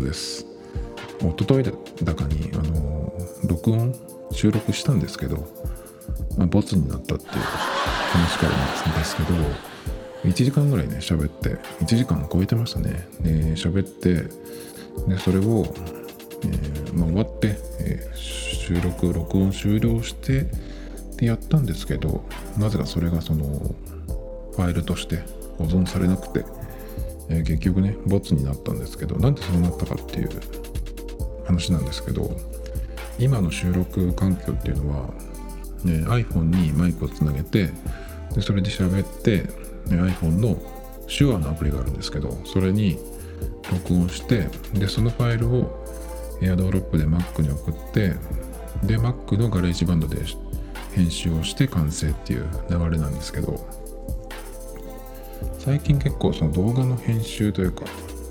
です。おとといだかに、あの、録音、収録したんですけど、まあ、ボツになったっていう話からなんですけど、1時間ぐらいね、喋って、1時間超えてましたね。で、喋って、で、それを、えー、まあ、終わって、えー、収録、録音終了して、で、やったんですけど、なぜかそれがその、ファイルとして保存されなくて、えー、結局ね、ボツになったんですけど、なんでそうなったかっていう話なんですけど、今の収録環境っていうのは、ね、iPhone にマイクをつなげて、でそれで喋って、ね、iPhone の Shure のアプリがあるんですけど、それに録音して、で、そのファイルを AirDrop で Mac に送って、で、Mac の GarageBand で編集をして完成っていう流れなんですけど、最近結構その動画の編集というか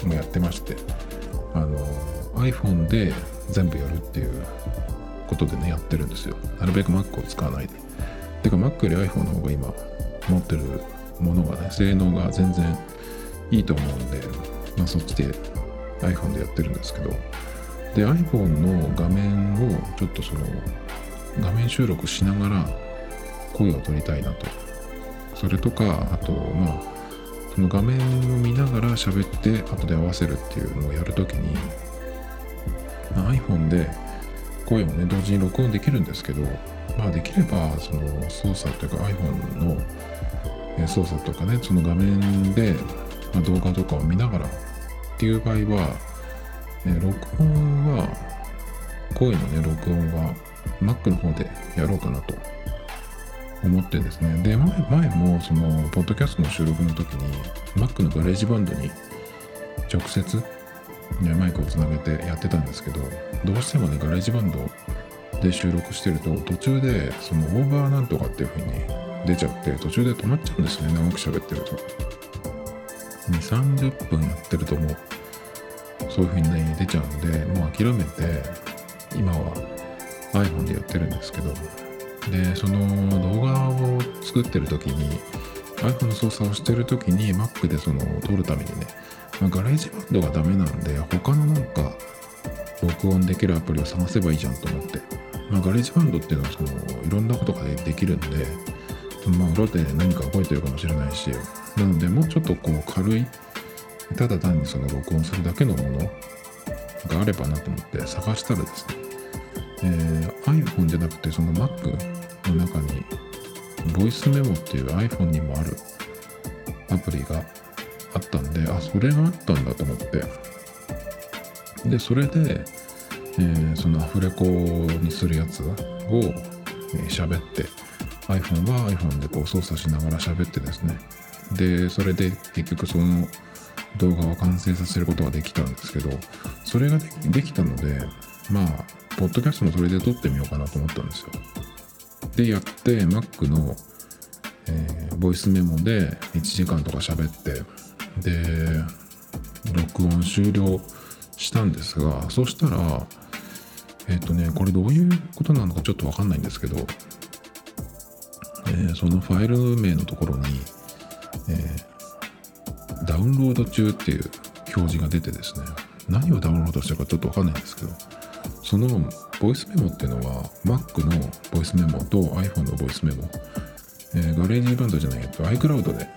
もやってましてあの iPhone で全部やるっていうことでねやってるんですよ。なるべく Mac を使わないで。てか Mac より iPhone の方が今持ってるものがね性能が全然いいと思うんで、まあ、そっちで iPhone でやってるんですけど。で iPhone の画面をちょっとその画面収録しながら声を取りたいなと。それとかあとまあその画面を見ながら喋って後で合わせるっていうのをやるときに、iPhone で声をね同時に録音できるんですけどまあできればその操作というか iPhone の操作とかねその画面で、動画とかを見ながらっていう場合は、え録音は声のね録音は Mac の方でやろうかなと思ってですね。で前前もそのポッドキャストの収録の時に Mac の GarageBand に直接マイクをつなげてやってたんですけどどうしてもね GarageBand で収録してると途中でそのオーバーなんとかっていう風に出ちゃって途中で止まっちゃうんですね長く喋ってると。2 3 0分やってるともうそういう風にね出ちゃうんでもう諦めて今は iPhone でやってるんですけどでその動画を作ってる時に iPhone の操作をしてる時に Mac でその撮るためにね、まあ、 GarageBand がダメなんで他のなんか録音できるアプリを探せばいいじゃんと思って、まあ、 GarageBand っていうのはそのいろんなことができるんでまあ裏で何か動いてるかもしれないしなのでもうちょっとこう軽いただ単にその録音するだけのものがあればなと思って探したらですねえー、iPhone じゃなくてその Mac の中にボイスメモっていう iPhone にもあるアプリがあったんであそれがあったんだと思って。でそれで、えー、そのアフレコにするやつを喋、えー、って iPhone は iPhone でこう操作しながら喋ってですね。でそれで結局その動画を完成させることができたんですけどそれができたのでまあポッドキャストもそれで撮ってみようかなと思ったんですよ。で、やって、Mac の、えー、ボイスメモで1時間とか喋って、で、録音終了したんですが、そしたら、えっ、ー、とね、これどういうことなのかちょっとわかんないんですけど、えー、そのファイル名のところに、えー、ダウンロード中っていう表示が出てですね、何をダウンロードしたかちょっとわかんないんですけど、そのボイスメモっていうのは Mac のボイスメモと iPhone のボイスメモ、えー、 GarageBand じゃないけど iCloud で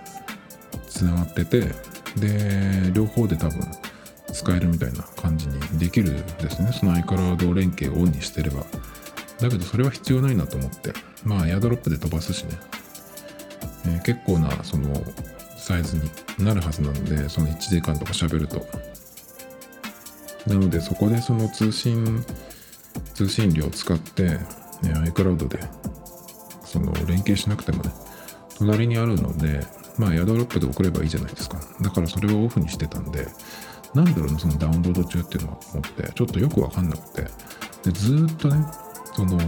つながっててで両方で多分使えるみたいな感じにできるですね。その iCloud 連携をオンにしてれば。だけどそれは必要ないなと思って。まあ AirDrop で飛ばすしね、えー、結構なそのサイズになるはずなのでその1時間とか喋るとなのでそこでその通信通信量を使って、ね、iCloud でその連携しなくてもね隣にあるのでまあ AirDrop で送ればいいじゃないですか。だからそれをオフにしてたんでなんだろうなそのダウンロード中っていうのを思ってちょっとよくわかんなくてでずっとねその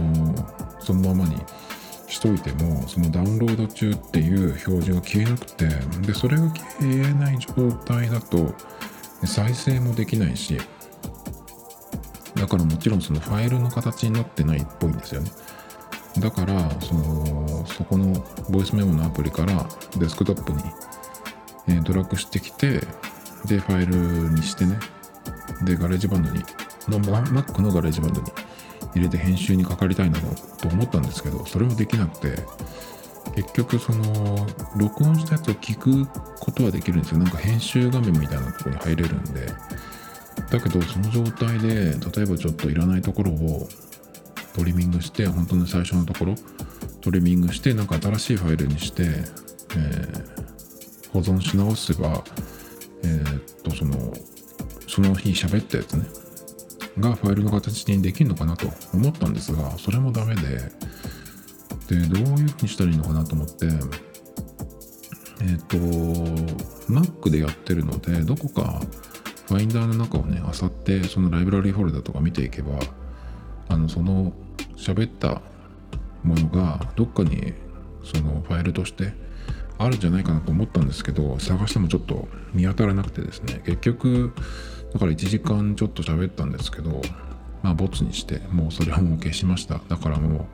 そのままにしといてもそのダウンロード中っていう表示が消えなくてでそれが消えない状態だと再生もできないしだからもちろんそのファイルの形になってないっぽいんですよね。だからそのそこのボイスメモのアプリからデスクトップに、えドラッグしてきてでファイルにしてね。で GarageBand にの Mac の GarageBand に入れて編集にかかりたいなと思ったんですけどそれもできなくて結局その録音したやつを聞くことはできるんですよ。なんか編集画面みたいなところに入れるんで。だけどその状態で例えばちょっといらないところをトリミングして本当に最初のところトリミングしてなんか新しいファイルにして、えー、保存し直せばえー、っとそのその日喋ったやつねがファイルの形にできるのかなと思ったんですがそれもダメででどういうふうにしたらいいのかなと思ってえっ、と Mac でやってるのでどこかファインダーの中をね漁ってそのライブラリーフォルダとか見ていけばあのその喋ったものがどっかにそのファイルとしてあるんじゃないかなと思ったんですけど探してもちょっと見当たらなくてですね。結局だから1時間ちょっと喋ったんですけどまあボツにしてもうそれはもう消しました。だからも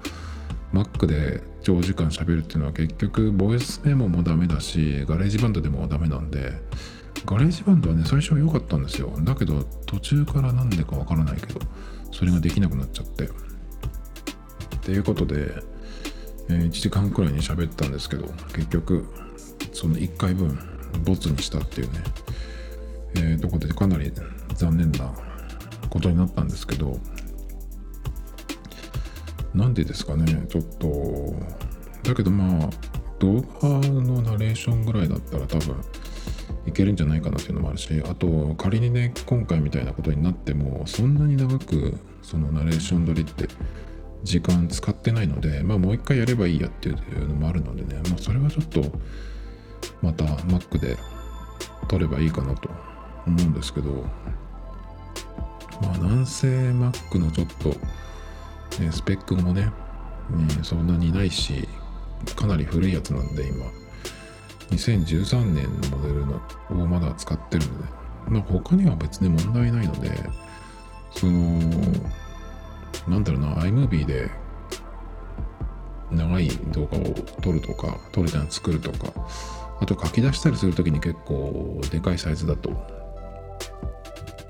う Mac で長時間喋るっていうのは結局ボイスメモもダメだし GarageBand でもダメなんで GarageBand はね最初は良かったんですよ。だけど途中からなんでかわからないけどそれができなくなっちゃって。っていうことでえー、1時間くらいに喋ったんですけど結局その1回分ボツにしたっていうね、えー、とこでかなり残念なことになったんですけどなんでですかねちょっとだけどまあ動画のナレーションぐらいだったら多分いけるんじゃないかなっていうのもあるしあと仮にね今回みたいなことになってもそんなに長くそのナレーション撮りって時間使ってないので、まあもう一回やればいいやっていうのもあるのでね、まあそれはちょっとまた Mac で撮ればいいかなと思うんですけど、まあなんせ Mac のちょっと、ね、スペックもね、ね、そんなにないし、かなり古いやつなんで今、2013年のモデルのをまだ使ってるので、まあ他には別に問題ないので、その、なんだろうな、iMovie で長い動画を撮るとか、撮るじゃん作るとか、あと書き出したりするときに結構でかいサイズだと、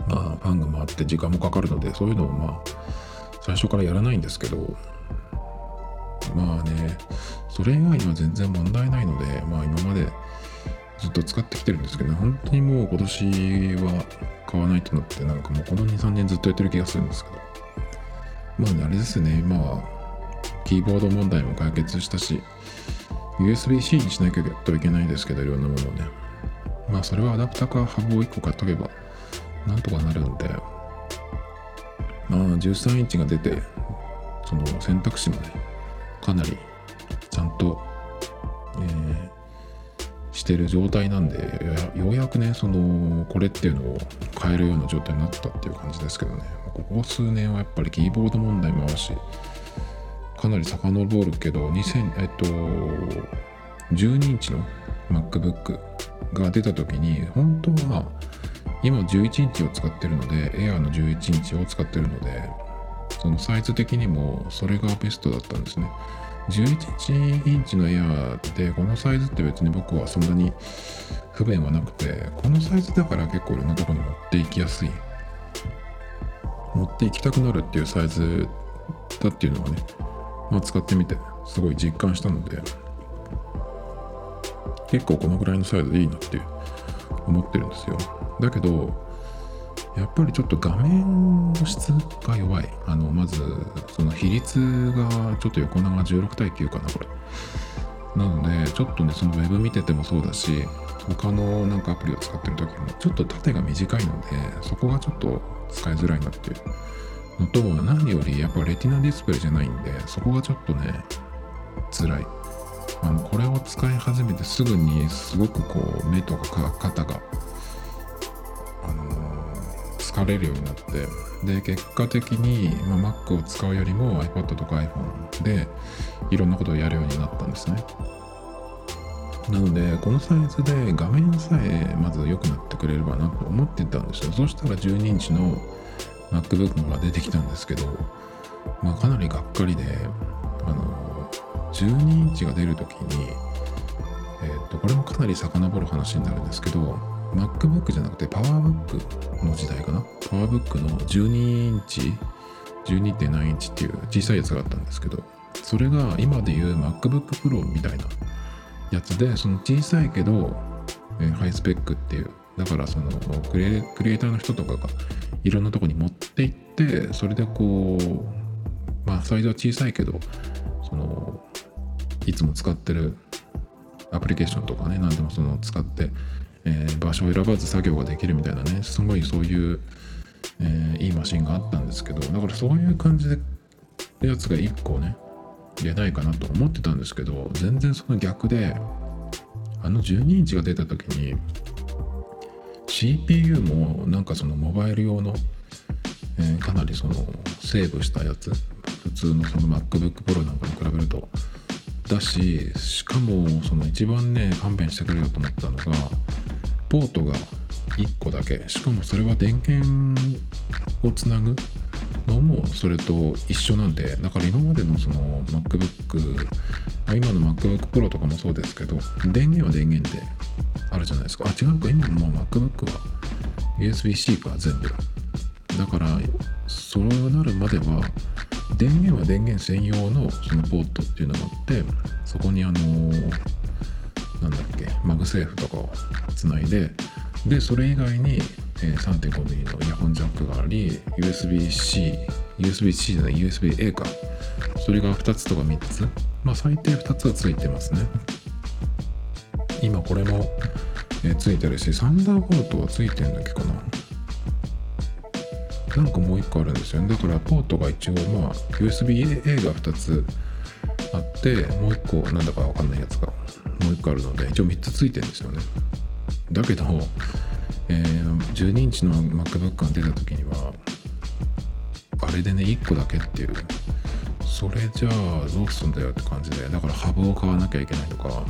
まあ、ファンが回って時間もかかるので、そういうのをまあ、最初からやらないんですけど、まあね、それ以外には全然問題ないので、まあ今までずっと使ってきてるんですけど、ね、本当にもう今年は買わないとなって、なんかもうこの2、3年ずっとやってる気がするんですけど、まあ、あれですね、今は、キーボード問題も解決したし、USB-C にしなきゃいけないですけど、いろんなものをね。まあ、それはアダプターかハブを1個買っとけば、なんとかなるんで、まあ、13インチが出て、その選択肢もね、かなりちゃんと、えー、してる状態なんでようやくねそのこれっていうのを変えるような状態になったっていう感じですけどね。ここ数年はやっぱりキーボード問題もあるしかなり遡るけど2000えっと12インチの MacBook が出た時に本当は今11インチを使ってるので Air の11インチを使ってるのでそのサイズ的にもそれがベストだったんですね。11インチのエアーでこのサイズって別に僕はそんなに不便はなくてこのサイズだから結構いろんなとこに持っていきやすい。持っていきたくなるっていうサイズだっていうのはね、まあ、使ってみてすごい実感したので結構このぐらいのサイズでいいなって思ってるんですよ。だけどやっぱりちょっと画面の質が弱い。あの、まず、その比率がちょっと横長16対9かな、これ。なので、ちょっとね、その Web 見ててもそうだし、他のなんかアプリを使ってる時も、ちょっと縦が短いので、そこがちょっと使いづらいなっていうのと、何よりやっぱレティナディスプレイじゃないんで、そこがちょっとね、辛い。あの、これを使い始めてすぐにすごくこう、目とか肩があの疲れるようになってで結果的に、まあ、Mac を使うよりも iPad とか iPhone でいろんなことをやるようになったんですね。なのでこのサイズで画面さえまず良くなってくれればなと思ってたんですよ。そしたら12インチの MacBook が出てきたんですけど、まあ、かなりがっかりであの12インチが出るときにえー、とこれもかなり遡る話になるんですけど MacBook じゃなくて PowerBook の時代かな？PowerBook の12インチ12.9インチっていう小さいやつがあったんですけどそれが今でいう MacBook Pro みたいなやつでその小さいけど、えハイスペックっていうだからそのクリエクリエイターの人とかがいろんなとこに持って行ってそれでこうまあサイズは小さいけどそのいつも使ってるアプリケーションとかね何でもその使って、えー場所を選ばず作業ができるみたいなね。すごいそういう、えーいいマシンがあったんですけどだからそういう感じでやつが1個ね出ないかなと思ってたんですけど全然その逆であの12インチが出た時に CPU もなんかそのモバイル用の、えーかなりそのセーブしたやつ普通のその MacBook Pro なんかに比べるとだししかもその一番ね勘弁してくれよと思ったのがポートが1個だけ。しかもそれは電源をつなぐのもそれと一緒なんでだから今までのその MacBook 今の MacBook Pro とかもそうですけど電源は電源であるじゃないですか。あ違うか。今もう MacBook は USB-C か全部。だからそうなるまでは電源は電源専用のそのポートっていうのがあってそこにあのなんだっけ MagSafe とかをつないででそれ以外に、え 3.5mm のイヤホンジャックがあり USB-C USB-C じゃない USB-A か。それが2つとか3つ。まあ最低2つはついてますね。今これも、えついてるし Thunderbolt はついてるんだっけかな。なんかもう1個あるんですよね。だからポートが一応まあ USB-A が2つあってもう1個なんだかわかんないやつがもう1個あるので一応3つついてるんですよね。だけど、えー12インチの MacBook が出た時にはあれでね1個だけっていう。それじゃあどうすんだよって感じでだからハブを買わなきゃいけないとか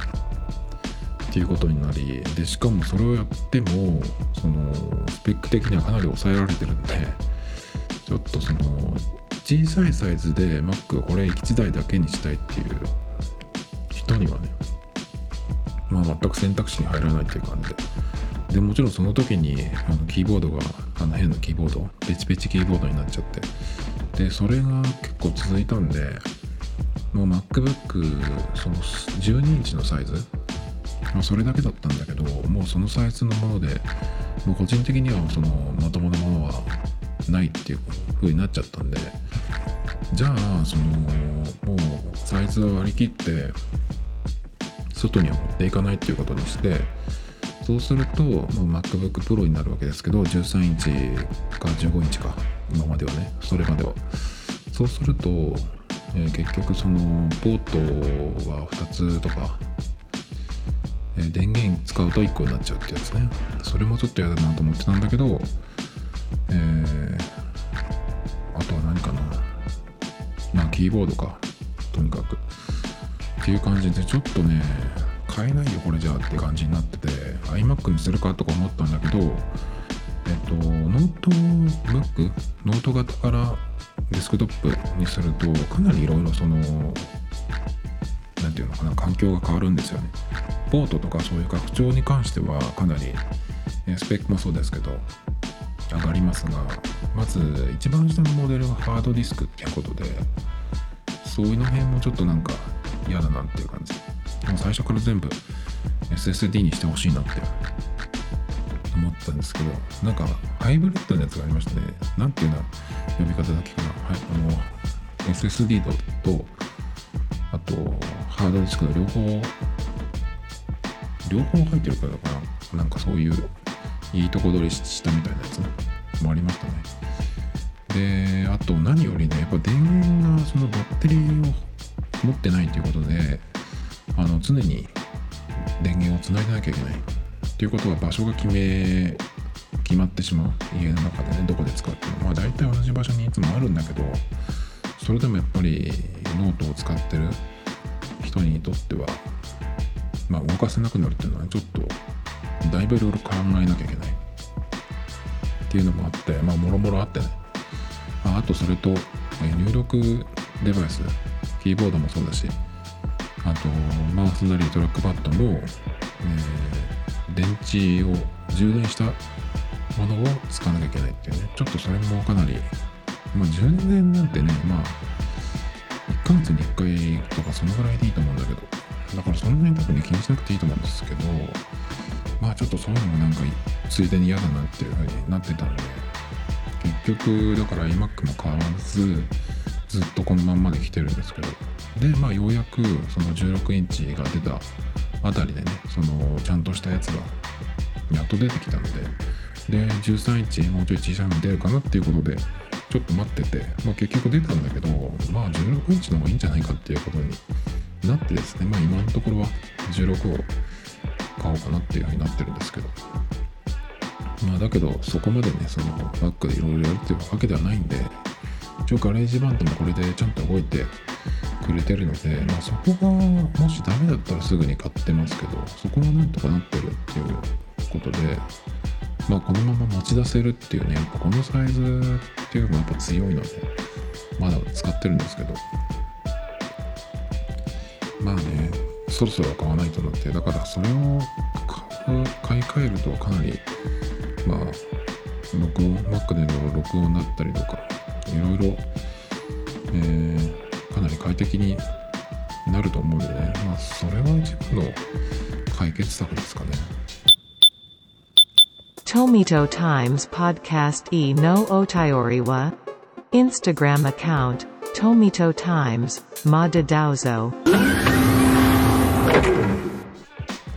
っていうことになりでしかもそれをやってもそのスペック的にはかなり抑えられてるんでちょっとその小さいサイズで Mac これ1台だけにしたいっていう人にはねまあ全く選択肢に入らないっていう感じで。でもちろんその時にあのキーボードがあの変なキーボードペチペチキーボードになっちゃって。でそれが結構続いたんでもう MacBook その12インチのサイズ？まあ、それだけだったんだけどもうそのサイズのものでもう個人的にはそのまともなものはないっていう風になっちゃったんで。じゃあそのもうサイズを割り切って外には持っていかないっていうことにしてそうするともう MacBook Pro になるわけですけど13インチか15インチか今まではねそれまでは。そうすると、えー結局そのポートは2つとかえー電源使うと1個になっちゃうってやつね。それもちょっと嫌だなと思ってたんだけどえーあとは何かな。まあキーボードかとにかく。っていう感じでちょっとね買えないよこれじゃあって感じになってて iMac にするかとか思ったんだけどえっとノートブックノート型からデスクトップにするとかなりいろいろそのなんていうのかな環境が変わるんですよね。ポートとかそういう拡張に関してはかなりスペックもそうですけど上がりますがまず一番下のモデルがハードディスクっていうことでそういうの辺もちょっとなんか嫌だなっていう感じ。も最初から全部 SSD にしてほしいなって思ったんですけどなんかハイブリッドのやつがありましたねなんていうの呼び方だっけかな。はいあの SSD ととあとハードディスクの両方両方入ってるからだかな。なんかそういういいとこ取りしたみたいなやつもありましたね。であと何よりねやっぱ電源がそのバッテリーを持ってないということであの常に電源をつないでなきゃいけない。っていうことは場所が決め決まってしまう。家の中でねどこで使うっていうのは。まあ大体同じ場所にいつもあるんだけどそれでもやっぱりノートを使ってる。人にとってはまあ動かせなくなるっていうのはちょっとだいぶいろいろ考えなきゃいけない。っていうのもあってまあもろもろあってね。ああとそれと入力デバイス。キーボードもそうだしあとマウスなりトラックパッドも、えー電池を充電したものを使わなきゃいけないっていうね。ちょっとそれもかなりまあ充電なんてねまあ1ヶ月に1回とかそのぐらいでいいと思うんだけどだからそんなに多分ね気にしなくていいと思うんですけどまあちょっとそういうのもなんかついでに嫌だなっていう風になってたんで結局だから iMac も変わらずずっとこのまんまで来てるんですけど。でまあようやくその16インチが出たあたりでねそのちゃんとしたやつがやっと出てきたので。で13インチもうちょい小さいの出るかなっていうことでちょっと待ってて、まあ、結局出たんだけどまあ16インチの方がいいんじゃないかっていうことになってですねまあ今のところは16を買おうかなっていうふうになってるんですけど。まあだけどそこまでねそのバックでいろいろやるっていうわけではないんで一応 GarageBand もこれでちゃんと動いてくれてるので、まあ、そこがもしダメだったらすぐに買ってますけどそこはなんとかなってるっていうことでまあこのまま持ち出せるっていうねやっぱこのサイズっていうのもやっぱ強いのでまだ使ってるんですけど。まあねそろそろ買わないとなってだからそれを買い替えるとかなりまあ録音 Mac での録音だったりとかいろいろかなり快適になると思うの、ねまあ、それは一部の解決策ですかね。トミトタイム・ポッドスト・イ・ノ・オ・タイオリは、インスタグラム・アカウント、トミトタイム・マ・デ・ダウゾ。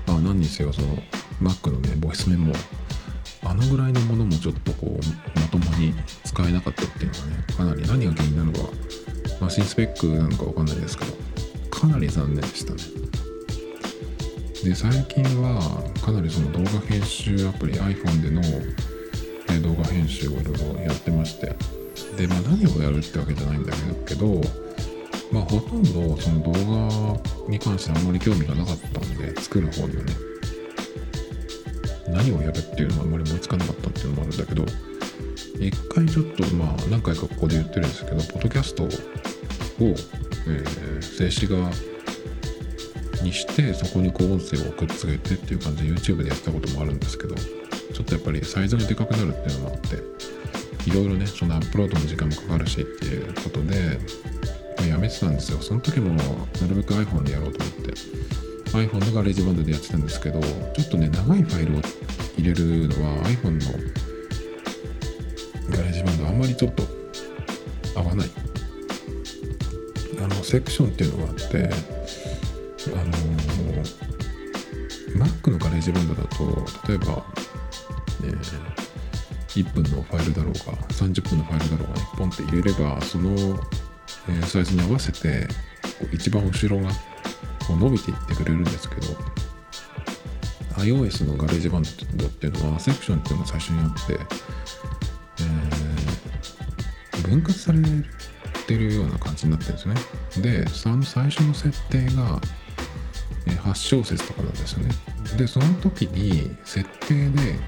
何にせよ、その、Mac のね、ボイス面も。あのぐらいのものもちょっとこうまともに使えなかったっていうのはねかなり何が原因なのかマシンスペックなのかわかんないですけどかなり残念でしたね。で最近はかなりその動画編集アプリ iPhone での動画編集をいろいろやってまして。でまあ何をやるってわけじゃないんだけどまあほとんどその動画に関してあんまり興味がなかったんで作る方にはね何をやるっていうのはあんまり思いつかなかったっていうのもあるんだけど一回ちょっとまあ何回かここで言ってるんですけどポッドキャストを、えー、静止画にしてそこにこう音声をくっつけてっていう感じで YouTube でやったこともあるんですけどちょっとやっぱりサイズがでかくなるっていうのもあっていろいろねそのアップロードの時間もかかるしっていうことで、まあ、やめてたんですよ。その時もなるべく iPhone でやろうと思って。iPhone のガレージバンドでやってたんですけどちょっとね長いファイルを入れるのは iPhone のガレージバンドあんまりちょっと合わない。あのセクションっていうのがあってあの Mac のガレージバンドだと例えば、え、1分のファイルだろうが30分のファイルだろうが1本って入れればその、えー、サイズに合わせて一番後ろがこう伸びていってくれるんですけど iOS のガレージバンドっていうのはセクションっていうのが最初にあって、えー、分割されてるような感じになってるんですね。でその最初の設定が8小節とかなんですよね。でその時に設定で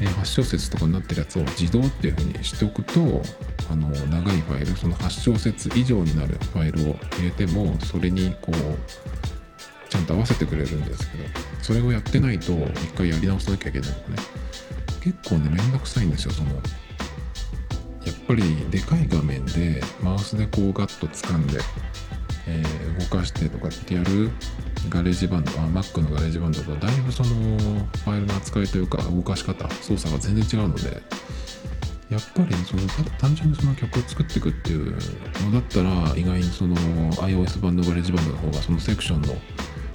8小節とかになってるやつを自動っていう風にしておくとあの長いファイルその8小節以上になるファイルを入れてもそれにこうちゃんと合わせてくれるんですけどそれをやってないと一回やり直さなきゃいけないのがね。結構ねめんどくさいんですよそのやっぱりでかい画面でマウスでこうガッと掴んで、えー、動かしてとかってやるガレージバンドあ Mac のガレージバンドとだいぶそのファイルの扱いというか動かし方操作が全然違うのでやっぱりその単純にその曲を作っていくっていうのだったら意外にその iOS 版のガレージバンドの方がそのセクションの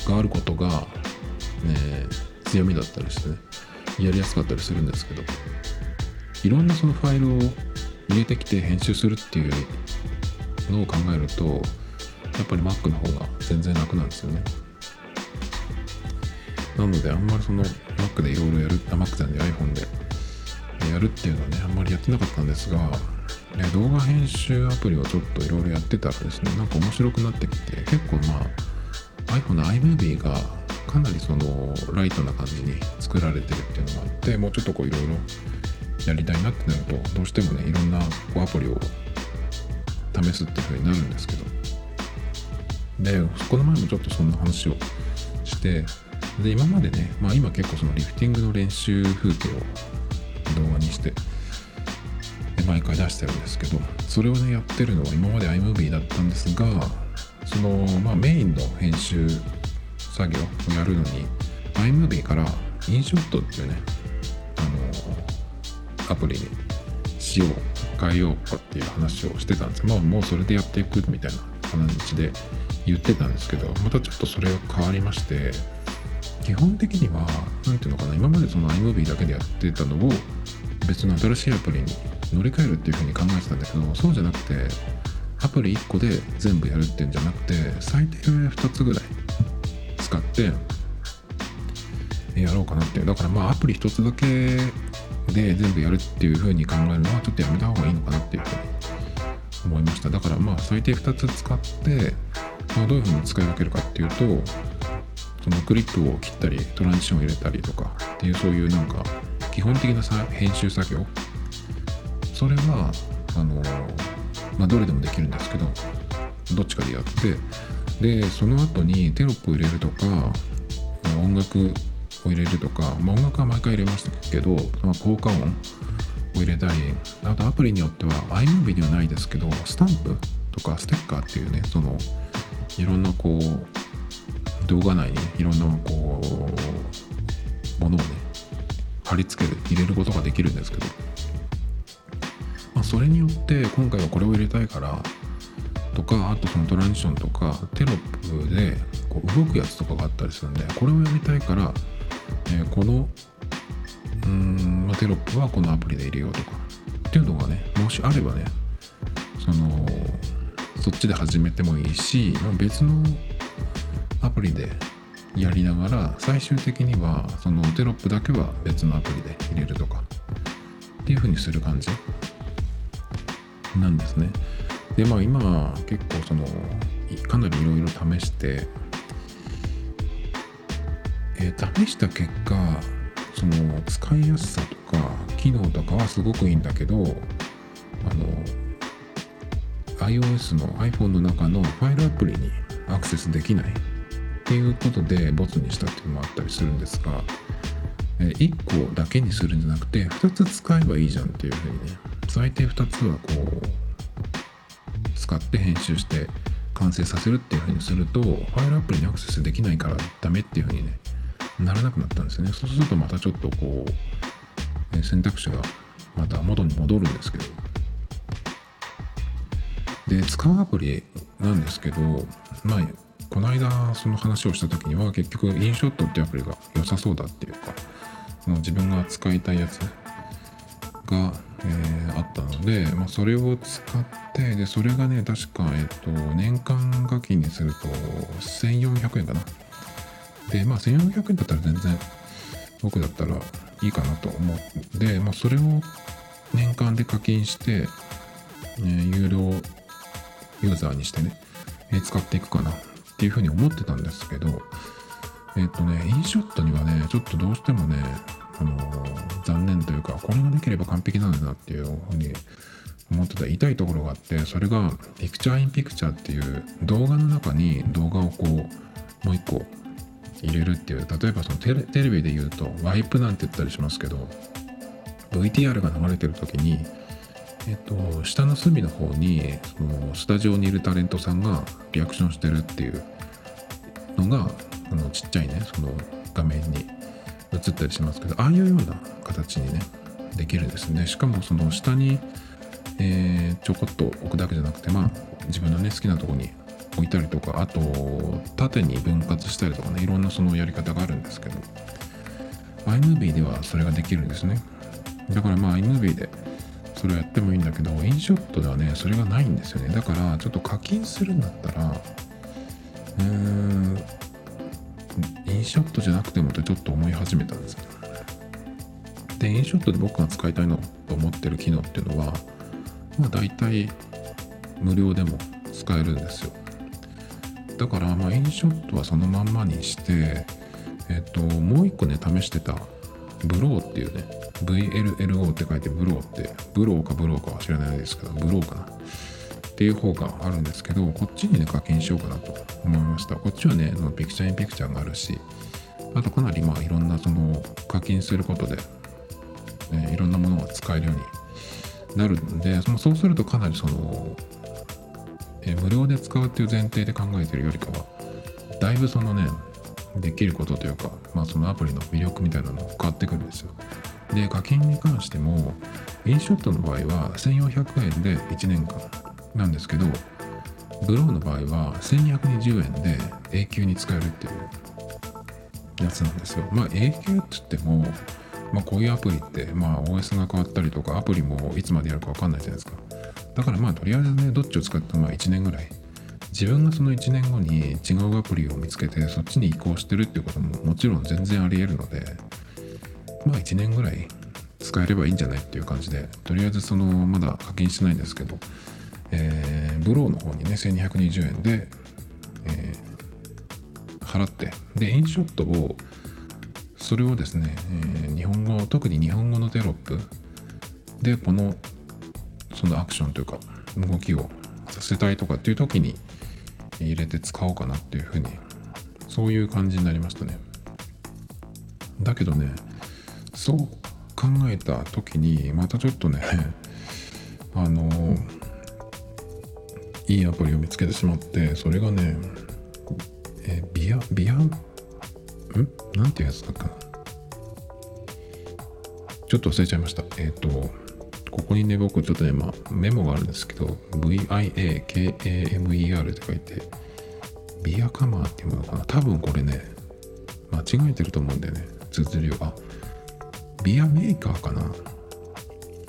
があることが、ね、強みだったりしてねやりやすかったりするんですけどいろんなそのファイルを入れてきて編集するっていうのを考えるとやっぱり Mac の方が全然楽なんですよね。なのであんまりその Mac でいろいろやるあ Mac じゃない iPhone でやるっていうのはねあんまりやってなかったんですが、動画編集アプリをちょっといろいろやってたらですねなんか面白くなってきて結構まあ iPhone の iMovie がかなりそのライトな感じに作られてるっていうのもあってもうちょっとこういろいろやりたいなってなるとどうしてもねいろんなこうアプリを試すっていう風になるんですけど。でこの前もちょっとそんな話をしてで今までね、まあ、今結構そのリフティングの練習風景を動画にして毎回出してるんですけどそれをねやってるのは今まで iMovie だったんですがその、まあ、メインの編集作業をやるのに iMovie からインショットっていうねあのアプリにしよう変えようかっていう話をしてたんです。まあもうそれでやっていくみたいな話で言ってたんですけどまたちょっとそれが変わりまして基本的には何ていうのかな今までその iMovie だけでやってたのを別の新しいアプリに乗り換えるっていうふうに考えてたんだけどそうじゃなくてアプリ1個で全部やるっていうんじゃなくて最低2つぐらい使ってやろうかなっていう。だからまあアプリ1つだけで全部やるっていうふうに考えるのはちょっとやめた方がいいのかなっていうふうに思いました。だからまあ最低2つ使って、まあ、どういうふうに使い分けるかっていうとそのクリップを切ったりトランジションを入れたりとかっていうそういうなんか基本的なさ編集作業。それはあのまあどれでもできるんですけどどっちかでやってでその後にテロップを入れるとか音楽を入れるとか、まあ、音楽は毎回入れましたけど、まあ、効果音を入れたりあとアプリによっては iMovie にはないですけどスタンプとかステッカーっていうねそのいろんなこう動画内にいろんなこうものをね貼り付ける入れることができるんですけど、それによって今回はこれを入れたいからとかあとそのトランジションとかテロップでこう動くやつとかがあったりするんでこれをやりたいから、えー、このうん、ま、テロップはこのアプリで入れようとかっていうのがねもしあればねそのそっちで始めてもいいし、ま、別のアプリでやりながら最終的にはそのテロップだけは別のアプリで入れるとかっていう風にする感じ。なんですね。でまあ今は結構そのかなりいろいろ試して、えー、試した結果その使いやすさとか機能とかはすごくいいんだけどあの iOS の iPhone の中のファイルアプリにアクセスできないっていうことでボツにしたっていうのもあったりするんですが、1個だけにするんじゃなくて2つ使えばいいじゃんっていうふうにね最低2つはこう使って編集して完成させるっていう風にするとファイルアプリにアクセスできないからダメっていう風にねならなくなったんですよね。そうするとまたちょっとこう選択肢がまた元に戻るんですけど。で使うアプリなんですけどまあこの間その話をした時には結局インショットってアプリが良さそうだっていうかその自分が使いたいやつが、えー、あったので、まあ、それを使ってでそれがね確か、えっと、年間課金にすると1400円かな。でまあ1400円だったら全然僕だったらいいかなと思うで、まあ、それを年間で課金して、ね、有料ユーザーにしてね、え使っていくかなっていうふうに思ってたんですけどえっとねインショットにはねちょっとどうしてもねあの残念というかこれができれば完璧なんだなっていうふうに思ってた痛いところがあってそれがピクチャーインピクチャーっていう動画の中に動画をこうもう一個入れるっていう例えばそのテレテレビで言うとワイプなんて言ったりしますけど VTR が流れてる時にえっと下の隅の方にそのスタジオにいるタレントさんがリアクションしてるっていうのがあのちっちゃいねその画面に。映ったりしますけどああいうような形にねできるんですね。しかもその下に、えー、ちょこっと置くだけじゃなくてまあ自分のね好きなとこに置いたりとかあと縦に分割したりとかねいろんなそのやり方があるんですけど iMovie ではそれができるんですね。だからまあ iMovie でそれをやってもいいんだけどインショットではねそれがないんですよね。だからちょっと課金するんだったらうーんインショットじゃなくてもってちょっと思い始めたんですよでインショットで僕が使いたいのと思ってる機能っていうのはまあ大体無料でも使えるんですよ。だからまあインショットはそのまんまにしてえっ、ともう一個ね試してたブローっていうね VLLO って書いてブローってブローかブローかは知らないですけどブローかな。っていう方があるんですけどこっちにね課金しようかなと思いました。こっちはねピクチャーインピクチャーがあるしあとかなりまあいろんなその課金することで、えいろんなものが使えるようになるんでそのそうするとかなりその、え無料で使うっていう前提で考えてるよりかはだいぶそのねできることというか、まあ、そのアプリの魅力みたいなのが変わってくるんですよ。で課金に関してもインショットの場合は1400円で1年間なんですけどブローの場合は1220円で永久に使えるっていうやつなんですよ。まあ永久って言ってもまあ、こういうアプリって、まあ、OS が変わったりとかアプリもいつまでやるか分かんないじゃないですか。だからまあとりあえずねどっちを使ってもまあ1年ぐらい。自分がその1年後に違うアプリを見つけてそっちに移行してるっていうことももちろん全然あり得るのでまあ1年ぐらい使えればいいんじゃないっていう感じでとりあえずそのまだ課金してないんですけど、えーブローの方にね1220円で、えー払ってでインショットをそれをですね、えー日本語特に日本語のテロップでこのそのアクションというか動きをさせたいとかっていう時に入れて使おうかなっていうふうにそういう感じになりましたね。だけどねそう考えた時にまたちょっとね あのいいアプリを見つけてしまってそれがねえビアビアん？なんていうやつだったかな。ちょっと忘れちゃいました。えっ、とここにね僕ちょっとね、ま、メモがあるんですけど VIAKAMER って書いてビアカマーっていうものかな。多分これね間違えてると思うんだよね。綴りを。あビアメーカーかな。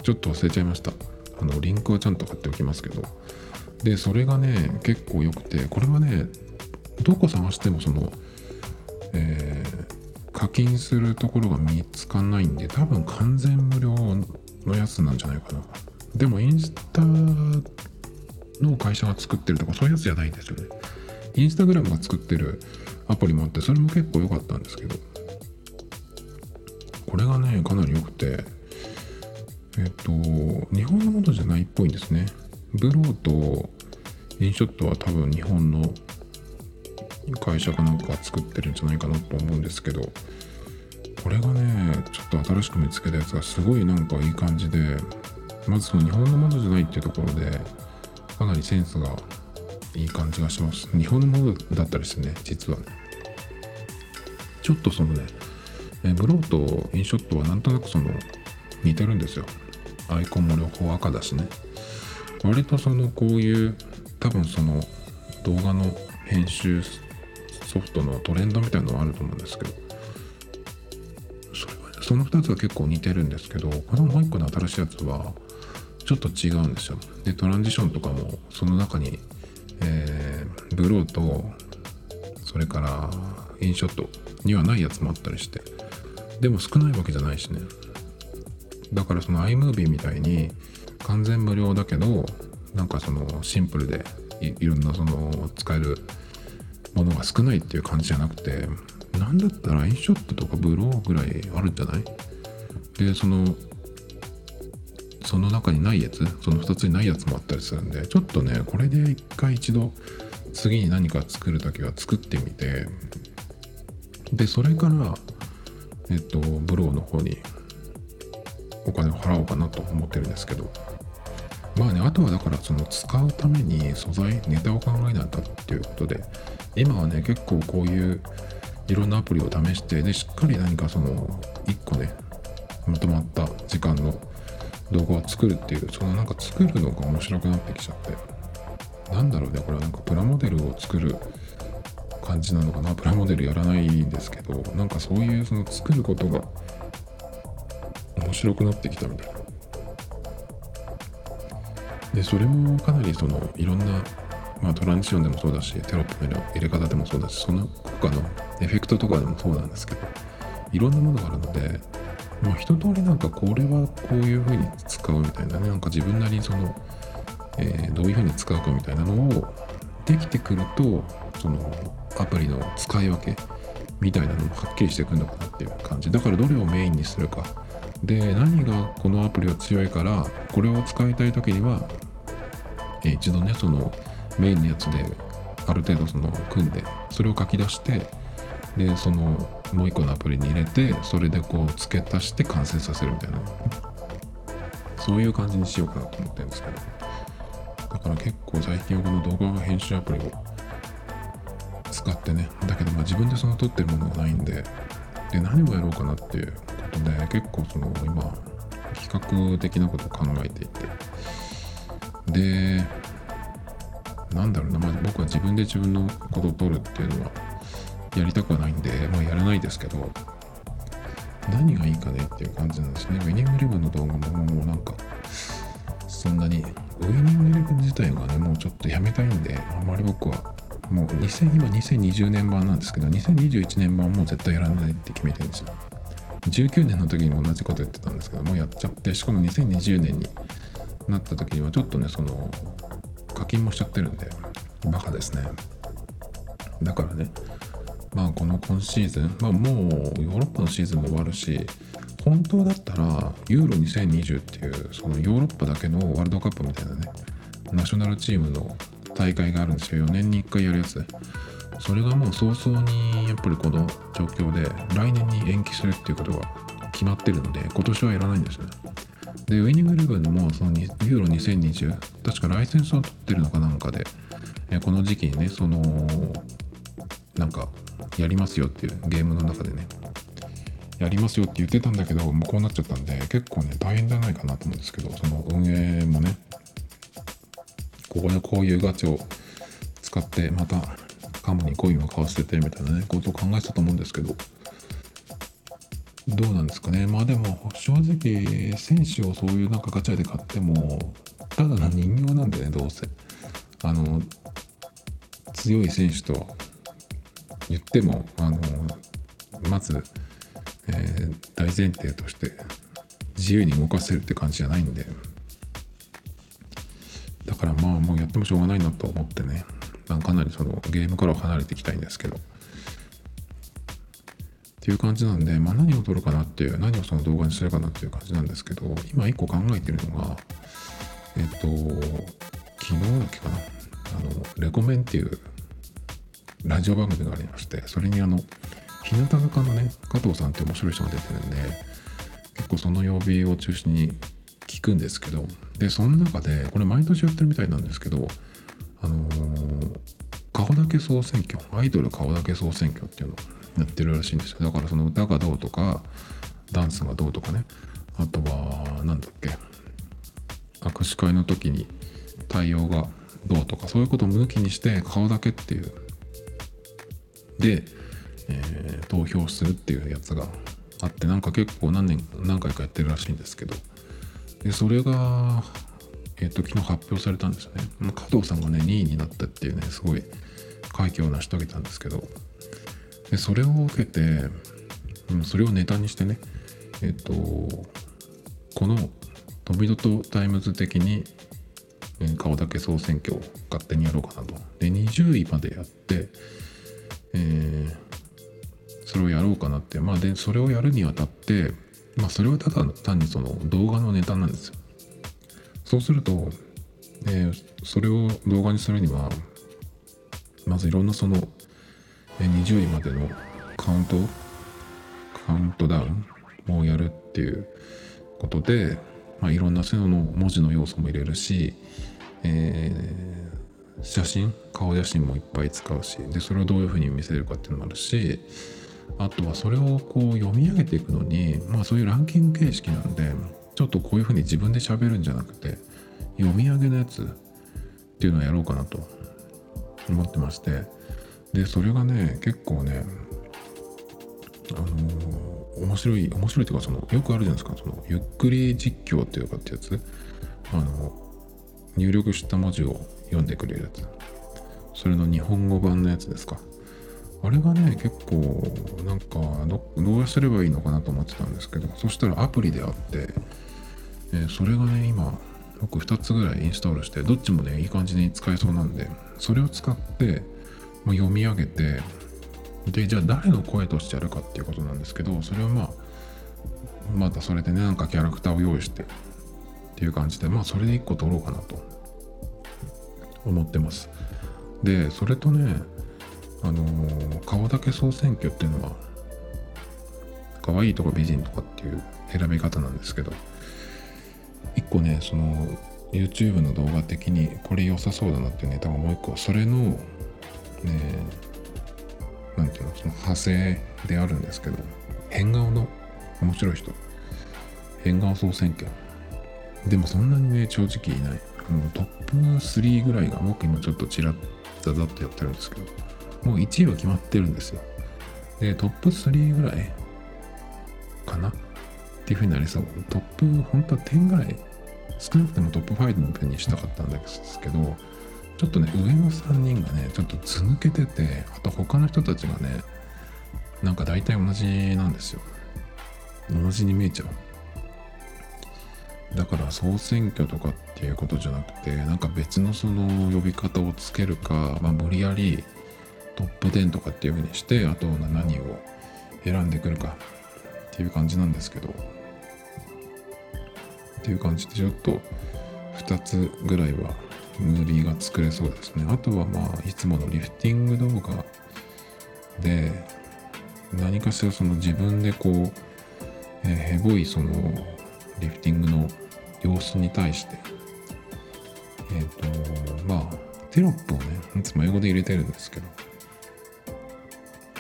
ちょっと忘れちゃいました。あのリンクはちゃんと貼っておきますけど。でそれがね結構良くてこれはねどこ探してもそのえー課金するところが見つかんないんで多分完全無料のやつなんじゃないかな。でもインスタの会社が作ってるとかそういうやつじゃないんですよね。インスタグラムが作ってるアプリもあってそれも結構良かったんですけどこれがねかなり良くてえっと日本のものじゃないっぽいんですね。ブローとインショットは多分日本の会社かなんか作ってるんじゃないかなと思うんですけどこれがねちょっと新しく見つけたやつがすごいなんかいい感じでまずその日本のものじゃないっていうところでかなりセンスがいい感じがします。日本のものだったりしてね実は。ねちょっとそのねえブローとインショットはなんとなくその似てるんですよ。アイコンも両方赤だしね。割とそのこういう多分その動画の編集ソフトのトレンドみたいなのはあると思うんですけどそれその2つは結構似てるんですけどこのもう一個の新しいやつはちょっと違うんですよ。でトランジションとかもその中に、えーブローとそれからインショットにはないやつもあったりしてでも少ないわけじゃないしね。だからその iMovie みたいに完全無料だけどなんかそのシンプルでいろんなその使えるものが少ないっていう感じじゃなくてなんだったらインショットとかブローぐらいあるんじゃない？でそのその中にないやつ？その2つにないやつもあったりするんでちょっとねこれで一回一度次に何か作るときは作ってみてでそれからえっとブローの方にお金を払おうかなと思ってるんですけど。まあねあとはだからその使うために素材ネタを考えないとっていうことで今はね結構こういういろんなアプリを試してでしっかり何かその1個ねまとまった時間の動画を作るっていうそのなんか作るのが面白くなってきちゃってなんだろうねこれはなんかプラモデルを作る感じなのかなプラモデルやらないんですけどなんかそういうその作ることが面白くなってきたみたいな。でそれもかなりそのいろんな、まあ、トランジションでもそうだしテロップの入れ方でもそうだしその他のエフェクトとかでもそうなんですけどいろんなものがあるので、まあ、一通りなんかこれはこういう風に使うみたいなねなんか自分なりにその、えーどういう風に使うかみたいなのをできてくるとそのアプリの使い分けみたいなのもはっきりしてくるのかなっていう感じ。だからどれをメインにするか。で何がこのアプリは強いからこれを使いたい時には、え一度ねそのメインのやつである程度その組んでそれを書き出してでそのもう一個のアプリに入れてそれでこう付け足して完成させるみたいな。そういう感じにしようかなと思ってるんですけど。だから結構最近はこの動画編集アプリを使ってねだけどまあ自分でその撮ってるものがないんでで何をやろうかなっていうことで結構その今企画的なことを考えていて。でなんだろうな、まあ、僕は自分で自分のことを撮るっていうのはやりたくはないんで、まあ、やらないですけど何がいいかねっていう感じなんですね。ウィニングイレブンの動画ももうなんかそんなにウィニングイレブン自体がねもうちょっとやめたいんであんまり僕はもう2000今2020年版なんですけど2021年版もう絶対やらないって決めてるんですよ。19年の時にも同じこと言ってたんですけどもうやっちゃってしかも2020年になった時にはちょっとねその課金もしちゃってるんでバカですね。だからねまあこの今シーズン、まあ、もうヨーロッパのシーズンも終わるし本当だったらユーロ2020っていうそのヨーロッパだけのワールドカップみたいなねナショナルチームの大会があるんですよ。4年に1回やるやつ。それがもう早々にやっぱりこの状況で来年に延期するっていうことが決まってるので今年はやらないんですよね。でウィニングイレブンもそのユーロ2020確かライセンスを取ってるのかなんかでこの時期にねそのなんかやりますよっていうゲームの中でね。やりますよって言ってたんだけどもうこうなっちゃったんで結構ね大変じゃないかなと思うんですけどその運営もね。ここでこういうガチを使ってまたカモにコインを買わせてみたいなねことを考えてたと思うんですけど。どうなんですかね。まあでも正直選手をそういうなんかガチャで買ってもただの人形なんでねどうせ。あの強い選手と言ってもあのまず、えー、大前提として自由に動かせるって感じじゃないんで。だからまあもうやってもしょうがないなと思ってね。かなりそのゲームからは離れていきたいんですけど。ていう感じなんで、まあ、何を撮るかなっていう何をその動画にするかなっていう感じなんですけど今一個考えてるのがえっと昨日だっけかなあのレコメンっていうラジオ番組がありましてそれにあの日向坂のね加藤さんって面白い人が出てるんで結構その曜日を中心に聞くんですけどでその中でこれ毎年やってるみたいなんですけどあのー、顔だけ総選挙アイドル顔だけ総選挙っていうのをやってるらしいんですよだからその歌がどうとかダンスがどうとかね。あとは何だっけ。握手会の時に対応がどうとかそういうことを抜きにして顔だけっていう。で、えー、投票するっていうやつがあってなんか結構何年何回かやってるらしいんですけど。でそれがえっ、ー、と昨日発表されたんですよね。加藤さんがね2位になったっていうねすごい快挙を成し遂げたんですけど。でそれを受けて、うん、それをネタにしてねえっ、とこの飛びドとタイムズ的に、顔だけ総選挙を勝手にやろうかなと。で20位までやってえー、それをやろうかなって。まあでそれをやるにあたってまあそれはただ単にその動画のネタなんですよ。そうすると、えー、それを動画にするにはまずいろんなその20位までのカウント？カウントダウン？をやるっていうことで、まあ、いろんなその文字の要素も入れるし、え写真？顔写真もいっぱい使うしでそれをどういうふうに見せるかっていうのもあるしあとはそれをこう読み上げていくのにまあそういうランキング形式なんでちょっとこういうふうに自分で喋るんじゃなくて読み上げのやつっていうのをやろうかなと思ってましてでそれがね結構ねあのー、面白い面白いっていうかそのよくあるじゃないですか。そのゆっくり実況っていうかってやつ。あの入力した文字を読んでくれるやつ。それの日本語版のやつですか。あれがね結構なんかどうすればいいのかなと思ってたんですけどそしたらアプリであって、えー、それがね今僕2つぐらいインストールしてどっちもねいい感じに使えそうなんでそれを使って読み上げてでじゃあ誰の声としてやるかっていうことなんですけどそれはまあまたそれでねなんかキャラクターを用意してっていう感じでまあそれで1個取ろうかなと思ってます。でそれとねあの顔だけ総選挙っていうのは可愛いとか美人とかっていう選び方なんですけど一個ねその YouTube の動画的にこれ良さそうだなっていうネタがもう一個それのねなんていうのその派生であるんですけど変顔の？面白い人。変顔総選挙。でもそんなにね正直いない。もうトップ3ぐらいが僕今ちょっとちらっざざっとやってるんですけどもう1位は決まってるんですよ。でトップ3ぐらいかな？っていうふうになりそう。トップ本当は10ぐらい少なくてもトップ5にしたかったんですけどちょっとね上の3人がねちょっと図抜けててあと他の人たちがねなんか大体同じなんですよ。同じに見えちゃう。だから総選挙とかっていうことじゃなくてなんか別のその呼び方をつけるか、まあ、無理やりトップ10とかっていうふうにしてあと何を選んでくるかっていう感じなんですけど。っていう感じでちょっと2つぐらいはムービーが作れそうですね。あとはまあいつものリフティング動画で何かしらその自分でこう、えー、ヘボいそのリフティングの様子に対して、えっ、ー、と、まあ、テロップをね、いつも英語で入れてるんですけど、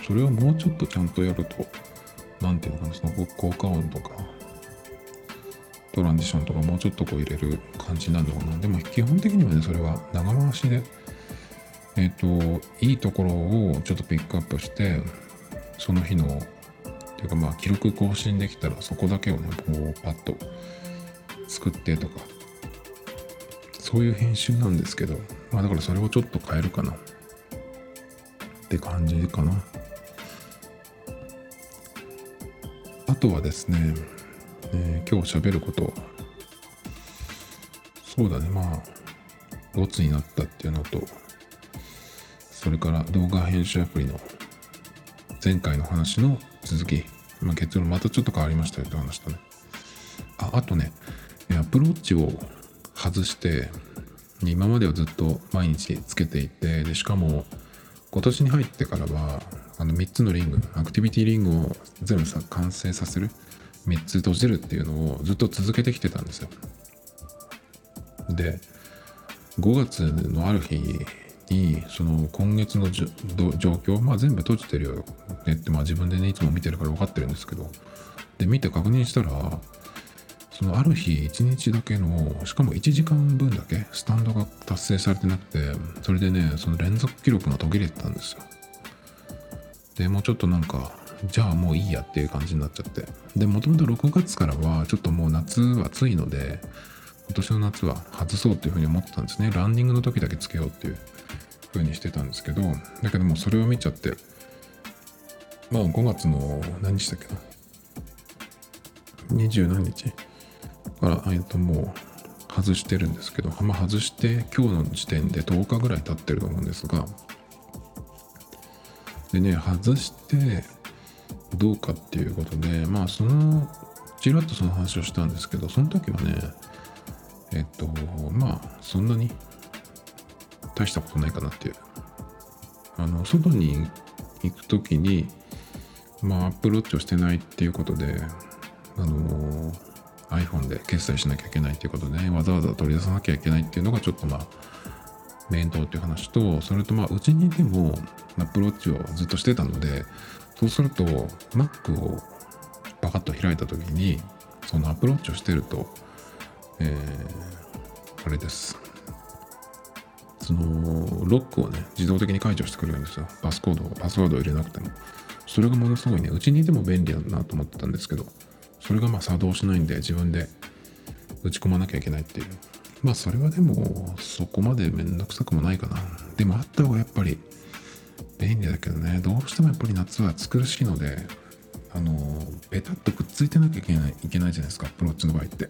それをもうちょっとちゃんとやると、なんていうのかな、その効果音とか、トランジションとかもうちょっとこう入れる感じになるのかな。でも基本的にはね、それは長回しで、えっ、ー、と、いいところをちょっとピックアップして、その日のっていうかまあ記録更新できたらそこだけをねこうパッと作ってとかそういう編集なんですけどまあだからそれをちょっと変えるかなって感じかなあとはですね、えー、今日喋ること。そうだね。まあボツになったっていうのとそれから動画編集アプリの前回の話の続き、まあ、結論またちょっと変わりましたよって話したね。あ、あとね、アプローチを外して、今まではずっと毎日つけていて、でしかも今年に入ってからは、あの3つのリング、アクティビティリングを全部さ完成させる、3つ閉じるっていうのをずっと続けてきてたんですよ。で、5月のある日にその今月の状況、まあ、全部閉じてるよ。ねって、まあ、自分でねいつも見てるから分かってるんですけど。で見て確認したらそのある日1日だけのしかも1時間分だけスタンドが達成されてなくてそれでねその連続記録が途切れてたんですよ。でもうちょっとなんかじゃあもういいやっていう感じになっちゃって。でもともと6月からはちょっともう夏は暑いので今年の夏は外そうっていうふうに思ってたんですね。ランニングの時だけつけようっていう風にしてたんですけどだけどもうそれを見ちゃってまあ5月の何日だっけな。20何日からえっともう外してるんですけど、まあ、外して今日の時点で10日ぐらい経ってると思うんですがでね外してどうかっていうことでまあそのちらっとその話をしたんですけどその時はねえっとまあそんなに大したことないかなっていう。あの、外に行く時に、まあ、アップローチをしてないっていうことで、あの iPhone で決済しなきゃいけないっていうことでね、わざわざ取り出さなきゃいけないっていうのがちょっとまあ、面倒っていう話と、それとまあ、うちにいても、アップローチをずっとしてたので、そうすると、Mac をパカッと開いた時に、そのアプローチをしてると、えー、あれです。そのロックをね、自動的に解除してくれるんですよ。パスコードを、パスワードを入れなくても。それがものすごいね、うちにいても便利だなと思ってたんですけど、それがまあ作動しないんで自分で打ち込まなきゃいけないっていう。まあそれはでもそこまでめんどくさくもないかな。でもあった方がやっぱり便利だけどね、どうしてもやっぱり夏は暑苦しいので、あの、ベタッとくっついてなきゃいけないいけないじゃないですか、アプローチの場合って。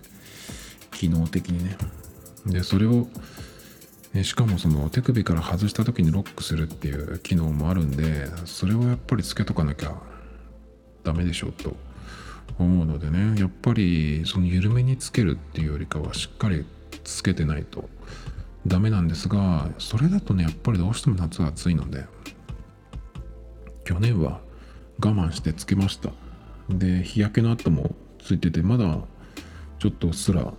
機能的にね。で、それをしかもその手首から外した時にロックするっていう機能もあるんでそれをやっぱりつけとかなきゃダメでしょうと思うのでねやっぱりその緩めにつけるっていうよりかはしっかりつけてないとダメなんですがそれだとねやっぱりどうしても夏は暑いので去年は我慢してつけました。で日焼けの跡もついててまだちょっとすら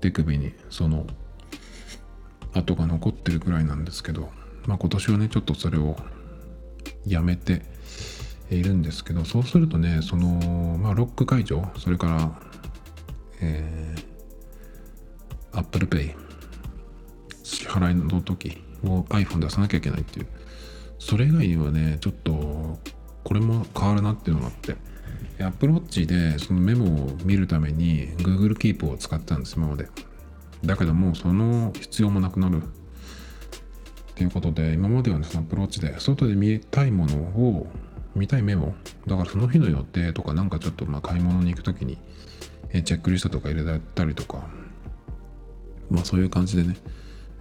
手首にその跡が残ってるくらいなんですけど、まあ、今年はねちょっとそれをやめているんですけどそうするとねその、まあ、ロック解除それからえー、Apple Pay 支払いの時を iPhone 出さなきゃいけないっていうそれ以外にはねちょっとこれも変わるなっていうのがあって。Apple Watch でそのメモを見るために Google Keep を使ったんです今まで。だけどもその必要もなくなるっていうことで今まではねその Apple Watch で外で見たいものを見たいメモだからその日の予定とかなんかちょっとまあ買い物に行く時にチェックリストとか入れたりとかまあそういう感じでね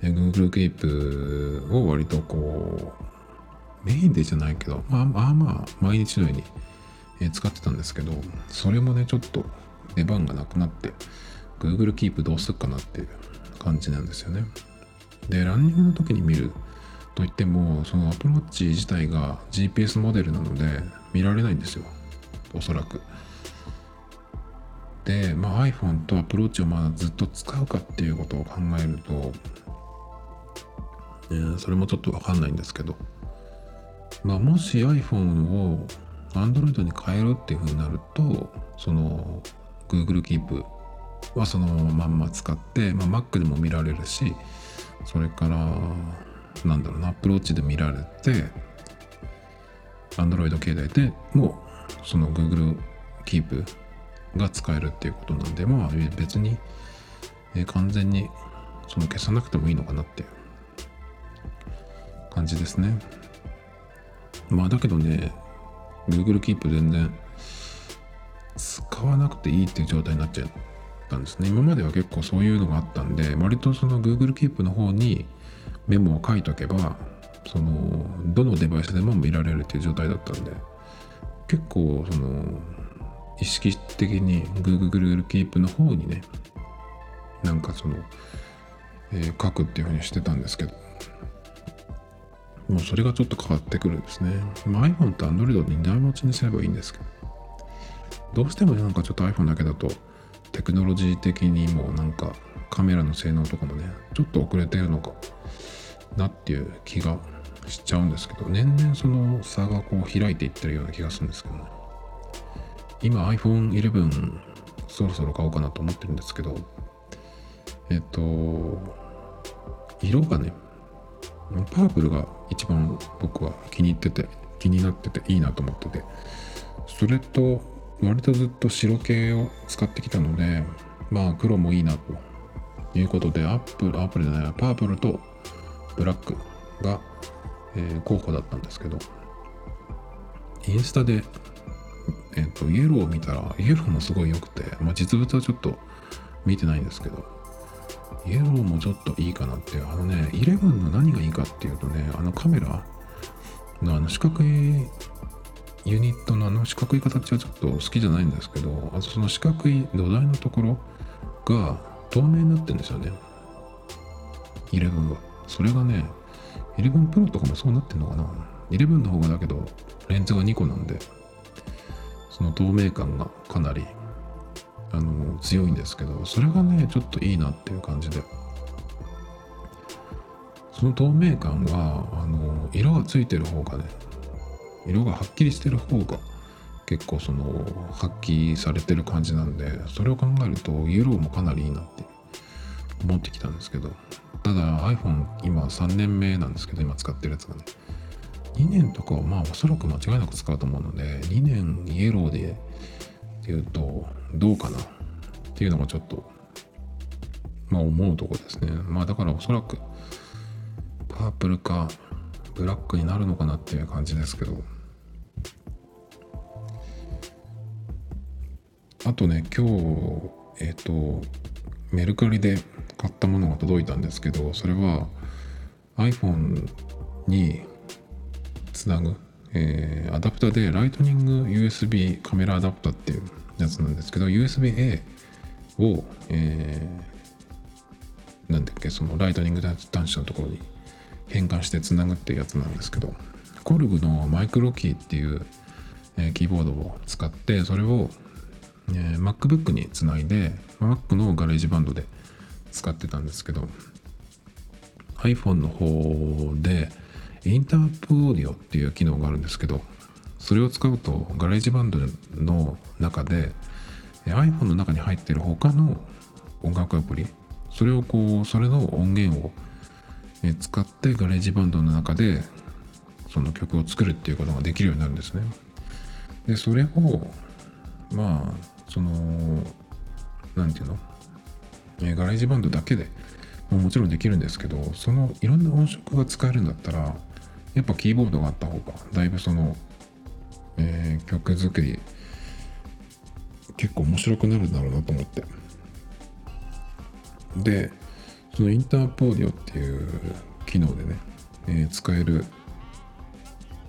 Google Keep を割とこうメインでじゃないけどまあまあまあ毎日のように使ってたんですけどそれもねちょっと出番がなくなって Google Keep どうするかなっていう感じなんですよね。でランニングの時に見るといってもその Apple Watch 自体が GPS モデルなので見られないんですよ。おそらく。で、まあ、iPhone と Apple Watch をまあずっと使うかっていうことを考えると、えー、それもちょっとわかんないんですけど、まあ、もし iPhone を Android に変えるっていうふうになるとその Google Keep はそのまんま使って、まあ、Mac でも見られるしそれからなんだろうな Apple Watch で見られて Android 携帯でもうその Google Keep が使えるっていうことなんでまあ別に、え、完全にその消さなくてもいいのかなっていう感じですね。まあだけどね Google Keep 全然使わなくていいっていう状態になっちゃったんですね。今までは結構そういうのがあったんで割とその Google Keep の方にメモを書いとけばそのどのデバイスでも見られるっていう状態だったんで結構その意識的に Google Keep の方にねなんかその、えー、書くっていうふうにしてたんですけど。もうそれがちょっと変わってくるんですね、まあ、iPhone と Android を2台持ちにすればいいんですけど。どうしてもなんかちょっと iPhone だけだとテクノロジー的にもなんかカメラの性能とかもねちょっと遅れてるのかなっていう気がしちゃうんですけど年々その差がこう開いていってるような気がするんですけどね。今 iPhone11 そろそろ買おうかなと思ってるんですけどえっと色がねパープルが一番僕は気に入ってて気になってていいなと思ってて。それと割とずっと白系を使ってきたのでまあ黒もいいなと。いうことでアップルアップルじゃないパープルとブラックが、えー、候補だったんですけど。インスタでえっ、ー、と、イエローを見たら、イエローもすごい良くて、まあ、実物はちょっと見てないんですけど、イエローもちょっといいかなって、あのね、11の何がいいかっていうとね、あのカメラのあの四角いユニットのあの四角い形はちょっと好きじゃないんですけど、あとその四角い土台のところが透明になってるんですよね。11は。それがね、11 Pro とかもそうなってんのかな ?11 の方がだけど、レンズが2個なんで、その透明感がかなりあの強いんですけどそれがねちょっといいなっていう感じで。その透明感はあの色がついてる方がね色がはっきりしてる方が結構その発揮されてる感じなんでそれを考えるとイエローもかなりいいなって思ってきたんですけどただ iPhone 今3年目なんですけど今使ってるやつがね2年とかはまあおそらく間違いなく使うと思うので2年イエローでっていうとどうかな？っていうのがちょっとまあ思うとこですね。まあだからおそらくパープルかブラックになるのかなっていう感じですけど。あとね今日えっ、ー、とメルカリで買ったものが届いたんですけどそれは iPhone につなぐ、えー、アダプターでライトニング USB カメラアダプターっていうやつなんですけど USB-A を、えー、なんだっけその Lightning 端子のところに変換してつなぐっていうやつなんですけど KORG の microKEY っていう、えーキーボードを使ってそれを、えー MacBook につないで Mac のガレージバンドで使ってたんですけど iPhone の方で Inter-App Audio っていう機能があるんですけどそれを使うと GarageBand の中で iPhone の中に入っている他の音楽アプリそれをこうそれの音源を使って GarageBand の中でその曲を作るっていうことができるようになるんですね。でそれをまあそのなんていうの、 GarageBand だけでももちろんできるんですけどそのいろんな音色が使えるんだったらやっぱキーボードがあった方がだいぶその、えー曲作り結構面白くなるんだろうなと思って。でそのインターポーディオっていう機能でね、えー使える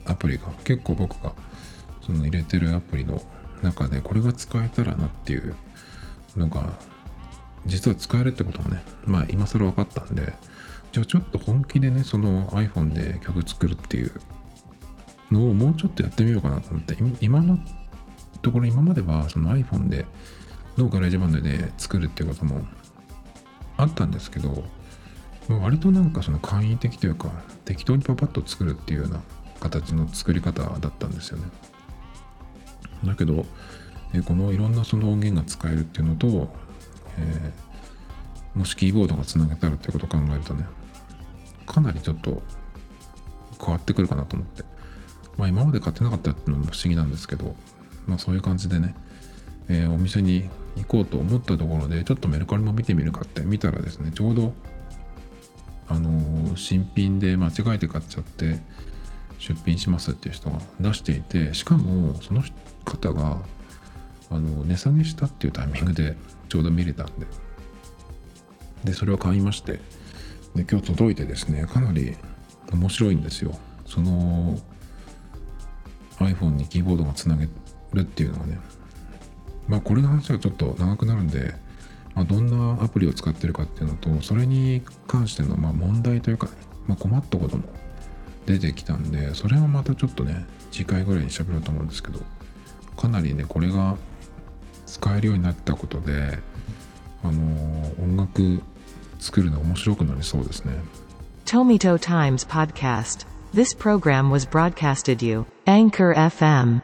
アプリが結構僕がその入れてるアプリの中でこれが使えたらなっていうのが実は使えるってこともねまあ今更分かったんでじゃあちょっと本気でねその iPhone で曲作るっていうのをもうちょっとやってみようかなと思って今のところ今まではその iPhone での GarageBand で作るっていうこともあったんですけど割となんかその簡易的というか適当にパパッと作るっていうような形の作り方だったんですよね。だけどこのいろんなその音源が使えるっていうのと、えーもしキーボードがつなげたらっていうことを考えるとねかなりちょっと変わってくるかなと思って。まあ今まで買ってなかったっていうのも不思議なんですけどまあそういう感じでね、えーお店に行こうと思ったところでちょっとメルカリも見てみるかって見たらですねちょうどあのー新品で間違えて買っちゃって出品しますっていう人が出していてしかもその方があの値下げしたっていうタイミングでちょうど見れたんで。でそれを買いましてで今日届いてですねかなり面白いんですよ。その iPhone にキーボードがつなげるっていうのがねまあこれの話はちょっと長くなるんで、まあ、どんなアプリを使ってるかっていうのとそれに関してのま問題というかね、まあ、困ったことも出てきたんでそれはまたちょっとね次回ぐらいに喋ろうと思うんですけどかなりねこれが使えるようになったことであの音楽作るの面白くなりそうですね Tomito Times Podcast. This program was broadcasted you, Anchor FM.